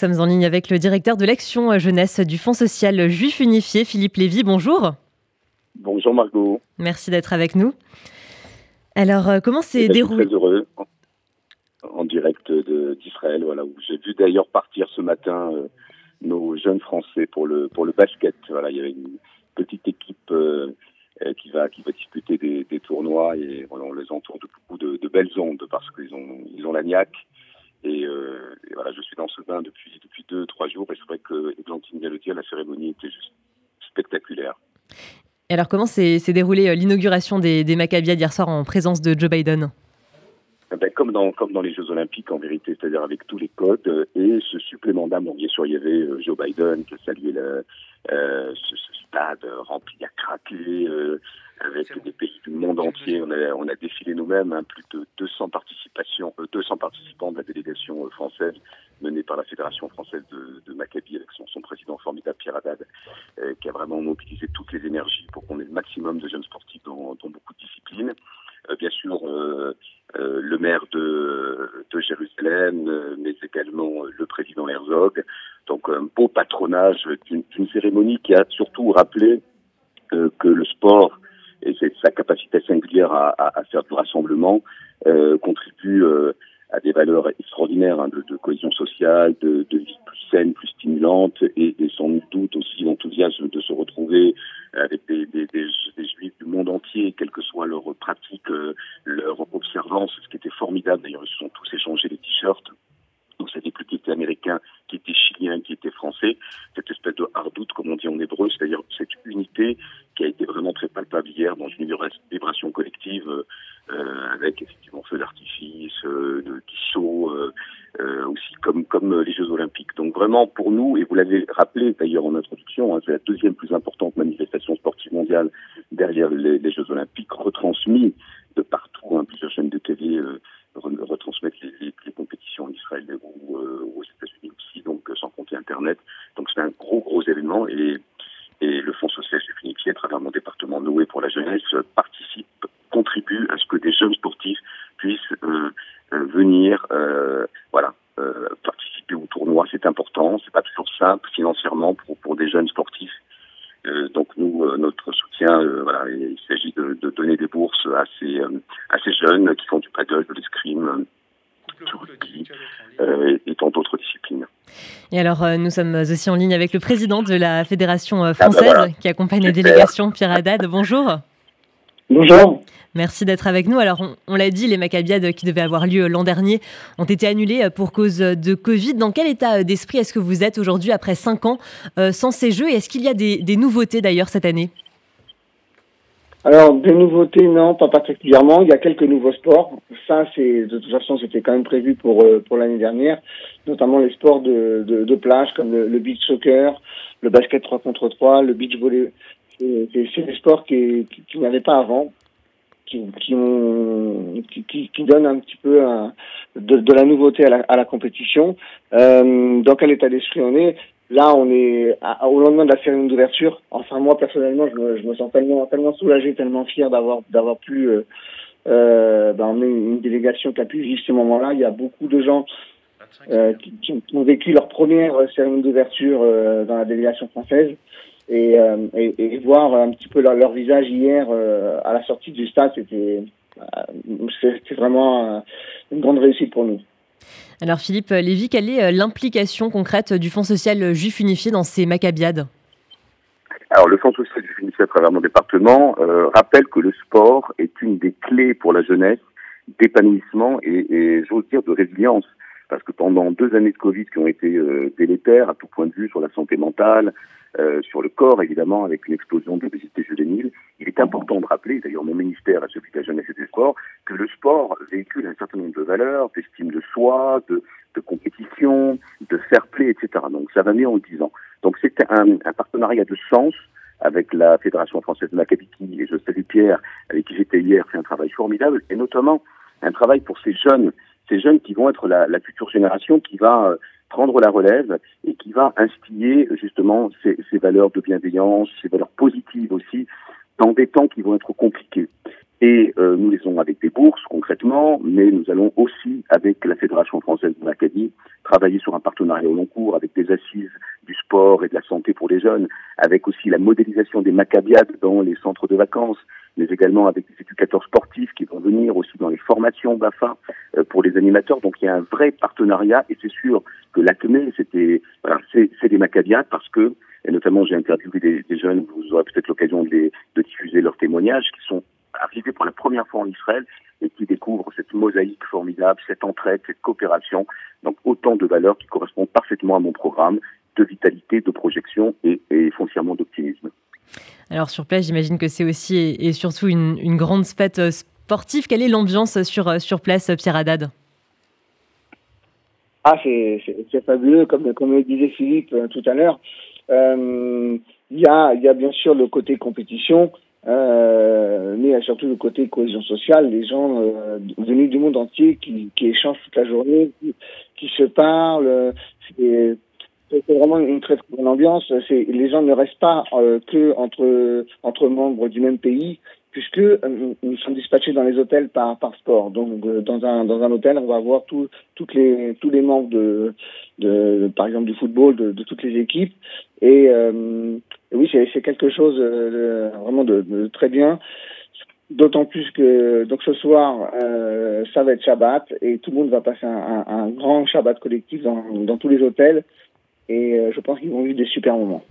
sommes en ligne avec le directeur de l'action jeunesse du Fonds social juif unifié, Philippe Lévy. Bonjour. Bonjour Margot. Merci d'être avec nous. Alors, euh, comment s'est déroulé Très heureux en, direct d'Israël, voilà, où j'ai vu d'ailleurs partir ce matin euh, nos jeunes Français pour le pour le basket. Voilà, il y avait une petite équipe euh, qui va qui va disputer des, tournois et voilà, on les entoure de beaucoup de, belles ondes parce qu'ils ont ils ont la niaque. Et, voilà, je suis dans ce bain depuis depuis deux trois jours et c'est vrai que Églantine vient le dire, la cérémonie était juste spectaculaire. Et alors, comment s'est déroulée euh, l'inauguration des, des hier soir en présence de Joe Biden? Eh ben, comme dans comme dans les Jeux Olympiques en vérité, c'est-à-dire avec tous les codes euh, et ce supplément d'âme. Donc bien sûr il y avait euh, Joe Biden qui a salué le, ce, stade rempli à craquer avec des pays du monde entier. On a on a défilé nous-mêmes hein, plus de 200 participations, 200 participants de la délégation française menée par la Fédération française de, de Maccabi avec son, son président formidable Pierre Haddad, qui a vraiment mobilisé toutes les énergies pour qu'on ait le maximum de jeunes sportifs dans, dans beaucoup de disciplines. Euh, bien sûr, euh, euh, le maire de, de Jérusalem, mais également le président Herzog. Donc un beau patronage d'une cérémonie qui a surtout rappelé que le sport et sa capacité singulière à, faire du rassemblement contribue à des valeurs extraordinaires hein, de, cohésion sociale, de, vie plus saine, plus stimulante, et, sans doute aussi l'enthousiasme de se retrouver avec des, juifs du monde entier, quelle que soit leur pratique, euh, leur observance, ce qui était formidable. D'ailleurs, ils se sont tous échangés les t-shirts. Donc c'était plus qui était américain, qui était chilien, qui était français. Cette espèce de hardoute, comme on dit en hébreu, c'est-à-dire cette unité qui a été vraiment très palpable hier dans une vibration collective euh, avec effectivement feu d'artifice, euh, de euh, euh, aussi comme comme les Jeux Olympiques. Donc vraiment pour nous, et vous l'avez rappelé d'ailleurs en introduction, hein, c'est la deuxième plus importante manifestation sportive mondiale derrière les, Jeux Olympiques, retransmis de partout. Hein, plusieurs chaînes de télé euh, retransmettent les, compétitions en Israël ou aux États-Unis aussi, donc sans compter Internet. Donc c'est un gros gros événement et et le Fonds social unifié, à travers mon département Noué pour la jeunesse, participe, contribue à ce que des jeunes sportifs puissent euh, euh, venir, euh, voilà, participer au tournoi. C'est important. C'est pas toujours simple financièrement pour pour des jeunes sportifs. donc nous, notre soutien, voilà, il s'agit de, de, donner des bourses à ces à ces jeunes qui font du paddle, de l'escrime, rugby et tant d'autres disciplines. Et alors, nous sommes aussi en ligne avec le président de la Fédération française ah ben qui accompagne la délégation, Pierre Haddad. Bonjour. Bonjour. Merci d'être avec nous. Alors, on, l'a dit, les Maccabiades qui devaient avoir lieu l'an dernier ont été annulées pour cause de Covid. Dans quel état d'esprit est-ce que vous êtes aujourd'hui après cinq ans euh, sans ces Jeux? Et est-ce qu'il y a des, nouveautés d'ailleurs cette année? Alors, des nouveautés, non, pas particulièrement. Il y a quelques nouveaux sports. Ça, c'est de toute façon, c'était quand même prévu pour euh, pour l'année dernière, notamment les sports de, de, plage comme le, beach soccer, le basket 3 contre 3, le beach volley. C'est des sports qui, qui, qui n'avaient pas avant qui, qui, ont, qui, qui, donnent un petit peu un, de, de, la nouveauté à la, à la compétition. Euh, dans quel état d'esprit on est? Là, on est au lendemain de la cérémonie d'ouverture. Enfin, moi personnellement, je me, je me, sens tellement, tellement soulagé, tellement fier d'avoir d'avoir pu euh, euh, ben, emmener une délégation qui a pu vivre ce moment-là. Il y a beaucoup de gens euh, qui, qui, ont vécu leur première cérémonie d'ouverture euh, dans la délégation française et, euh, et, et, voir un petit peu leur, leur visage hier euh, à la sortie du stade, c'était euh, c'était vraiment une grande réussite pour nous. Alors Philippe Lévy, quelle est l'implication concrète du Fonds social juif unifié dans ces macabiades alors, le Fonds social juif unifié à travers mon département euh, rappelle que le sport est une des clés pour la jeunesse d'épanouissement et, et j'ose dire de résilience parce que pendant deux années de Covid qui ont été euh, délétères à tout point de vue sur la santé mentale, euh, sur le corps évidemment, avec une explosion de l'obésité juvénile, il est important de rappeler, d'ailleurs mon ministère, à celui de la jeunesse et du sport, que le sport véhicule un certain nombre de valeurs, d'estime de soi, de, de compétition, de fair play, etc. Donc ça va mieux en le disant. Donc c'est un, un partenariat de sens avec la Fédération française de Macabiki et je salue Pierre, avec qui j'étais hier, fait un travail formidable, et notamment un travail pour ces jeunes ces jeunes qui vont être la, future génération qui va euh, prendre la relève et qui va instiller justement ces, ces, valeurs de bienveillance, ces valeurs positives aussi, dans des temps qui vont être compliqués. Et euh, nous les avons avec des bourses concrètement, mais nous allons aussi avec la Fédération française de l'Acadie travailler sur un partenariat au long cours avec des assises du sport et de la santé pour les jeunes, avec aussi la modélisation des macabiades dans les centres de vacances, mais également avec des éducateurs sportifs qui vont venir aussi dans les formations BAFA euh, pour les animateurs. Donc il y a un vrai partenariat et c'est sûr que l'ACME, c'était, c'est des macabiades parce que, et notamment j'ai interviewé des, jeunes, vous aurez peut-être l'occasion de, diffuser leurs témoignages, qui sont arrivés pour la première fois en Israël et qui découvrent cette mosaïque formidable, cette entraide, cette coopération. Donc autant de valeurs qui correspondent parfaitement à mon programme de vitalité, de projection et foncièrement d'optimisme. Alors sur place, j'imagine que c'est aussi et, surtout une, grande fête euh, sportive. Quelle est l'ambiance sur, euh, sur place, Pierre Haddad? Ah, c'est fabuleux, comme, comme le disait Philippe euh, tout à l'heure. Il euh, y, a, bien sûr le côté compétition, euh, mais il y a surtout le côté cohésion sociale, les gens euh, venus du monde entier qui, échangent toute la journée, qui, se parlent. Vraiment une très, très bonne ambiance. Les gens ne restent pas euh, que entre, membres du même pays, puisque euh, nous sommes dispatchés dans les hôtels par, sport. Donc, euh, dans, un, hôtel, on va avoir tous les membres, de, par exemple, du football, de, toutes les équipes. Et, euh, oui, c'est quelque chose de, vraiment de, très bien. D'autant plus que donc ce soir, euh, ça va être Shabbat et tout le monde va passer un, grand Shabbat collectif dans tous les hôtels. Et je pense qu'ils vont vivre des super moments.